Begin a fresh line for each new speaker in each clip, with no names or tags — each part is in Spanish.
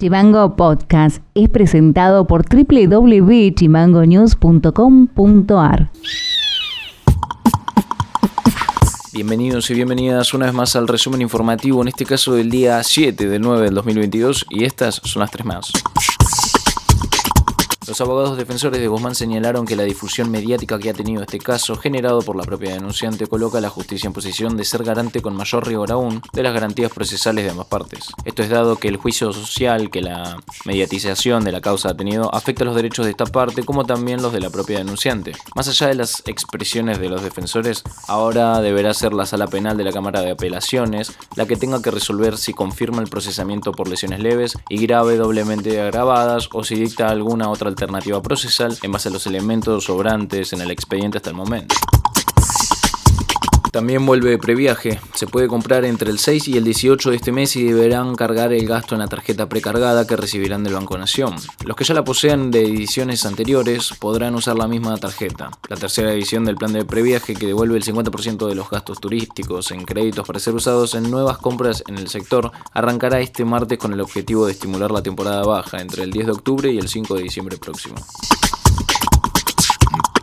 Chimango Podcast es presentado por www.chimangonews.com.ar.
Bienvenidos y bienvenidas una vez más al resumen informativo, en este caso del día 7 del 9 del 2022, y estas son las tres más. Los abogados defensores de Guzmán señalaron que la difusión mediática que ha tenido este caso, generado por la propia denunciante, coloca a la justicia en posición de ser garante con mayor rigor aún de las garantías procesales de ambas partes. Esto es dado que el juicio social que la mediatización de la causa ha tenido afecta los derechos de esta parte como también los de la propia denunciante. Más allá de las expresiones de los defensores, ahora deberá ser la sala penal de la Cámara de Apelaciones la que tenga que resolver si confirma el procesamiento por lesiones leves y grave doblemente agravadas o si dicta alguna otra alternativa procesal en base a los elementos sobrantes en el expediente hasta el momento. También vuelve previaje. Se puede comprar entre el 6 y el 18 de este mes y deberán cargar el gasto en la tarjeta precargada que recibirán del Banco Nación. Los que ya la poseen de ediciones anteriores podrán usar la misma tarjeta. La tercera edición del plan de previaje que devuelve el 50% de los gastos turísticos en créditos para ser usados en nuevas compras en el sector arrancará este martes con el objetivo de estimular la temporada baja entre el 10 de octubre y el 5 de diciembre próximo.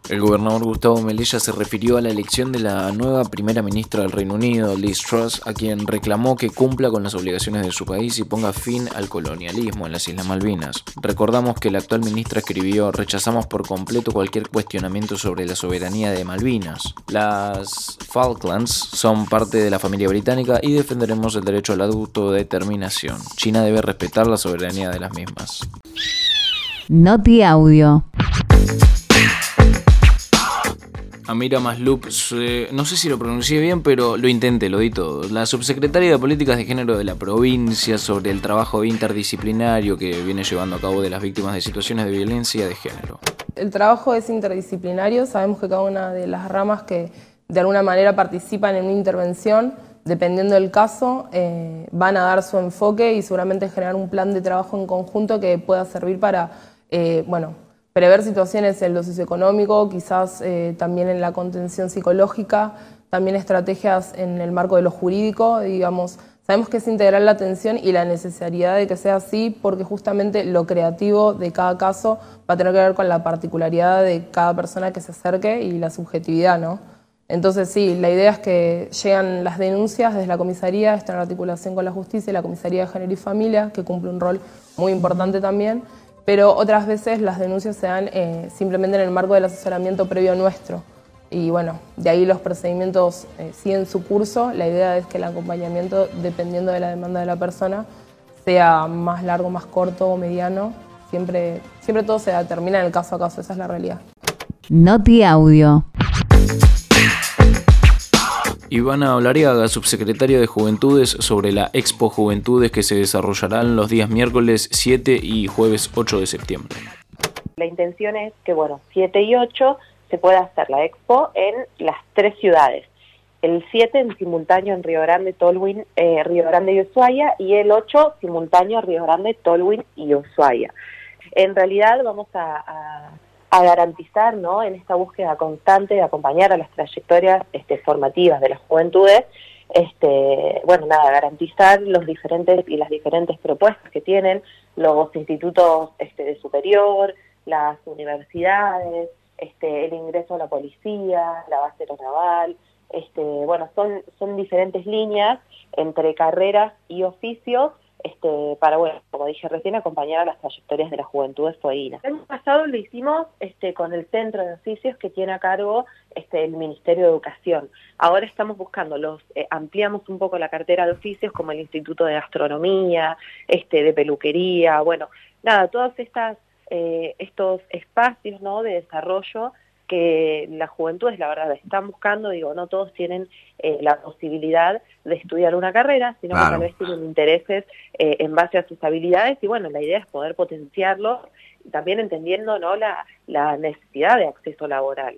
El gobernador Gustavo Melella se refirió a la elección de la nueva primera ministra del Reino Unido, Liz Truss, a quien reclamó que cumpla con las obligaciones de su país y ponga fin al colonialismo en las Islas Malvinas. Recordamos que la actual ministra escribió: Rechazamos por completo cualquier cuestionamiento sobre la soberanía de Malvinas. Las Falklands son parte de la familia británica y defenderemos el derecho a la autodeterminación. China debe respetar la soberanía de las mismas.
Noti Audio.
Amira Maslup, no sé si lo pronuncié bien, pero lo intenté, lo di todo. La subsecretaria de Políticas de Género de la provincia sobre el trabajo interdisciplinario que viene llevando a cabo de las víctimas de situaciones de violencia de género.
El trabajo es interdisciplinario, sabemos que cada una de las ramas que de alguna manera participan en una intervención, dependiendo del caso, eh, van a dar su enfoque y seguramente generar un plan de trabajo en conjunto que pueda servir para, eh, bueno, prever situaciones en lo socioeconómico, quizás eh, también en la contención psicológica, también estrategias en el marco de lo jurídico, digamos, sabemos que es integrar la atención y la necesidad de que sea así porque justamente lo creativo de cada caso va a tener que ver con la particularidad de cada persona que se acerque y la subjetividad, ¿no? Entonces sí, la idea es que llegan las denuncias desde la comisaría, está en articulación con la justicia y la comisaría de género y familia, que cumple un rol muy importante también, pero otras veces las denuncias se dan eh, simplemente en el marco del asesoramiento previo nuestro. Y bueno, de ahí los procedimientos eh, siguen su curso. La idea es que el acompañamiento, dependiendo de la demanda de la persona, sea más largo, más corto o mediano. Siempre, siempre todo se determina en el caso a caso, esa es la realidad.
Noti Audio.
Ivana Olariaga, subsecretaria de Juventudes, sobre la Expo Juventudes que se desarrollarán los días miércoles 7 y jueves 8 de septiembre.
La intención es que, bueno, 7 y 8 se pueda hacer la Expo en las tres ciudades. El 7 en simultáneo en Río Grande, Tolwyn, eh, Río Grande y Ushuaia, y el 8 simultáneo Río Grande, Tolwyn y Ushuaia. En realidad vamos a garantizar ¿no? en esta búsqueda constante de acompañar a las trayectorias este, formativas de las juventudes, este, bueno, nada, garantizar los diferentes y las diferentes propuestas que tienen los institutos este, de superior, las universidades, este, el ingreso a la policía, la base aeronaval, este, bueno, son, son diferentes líneas entre carreras y oficios este, para, bueno, como dije recién, acompañar a las trayectorias de las juventudes fueguinas. El año pasado lo hicimos este, con el centro de oficios que tiene a cargo este, el Ministerio de Educación. Ahora estamos buscando, los eh, ampliamos un poco la cartera de oficios como el Instituto de Gastronomía, este, de Peluquería, bueno, nada, todos estas, eh, estos espacios ¿no? de desarrollo que las juventudes, la verdad, están buscando, digo, no todos tienen eh, la posibilidad de estudiar una carrera, sino que tal vez tienen intereses eh, en base a sus habilidades y bueno, la idea es poder potenciarlo, también entendiendo ¿no? la, la necesidad de acceso laboral.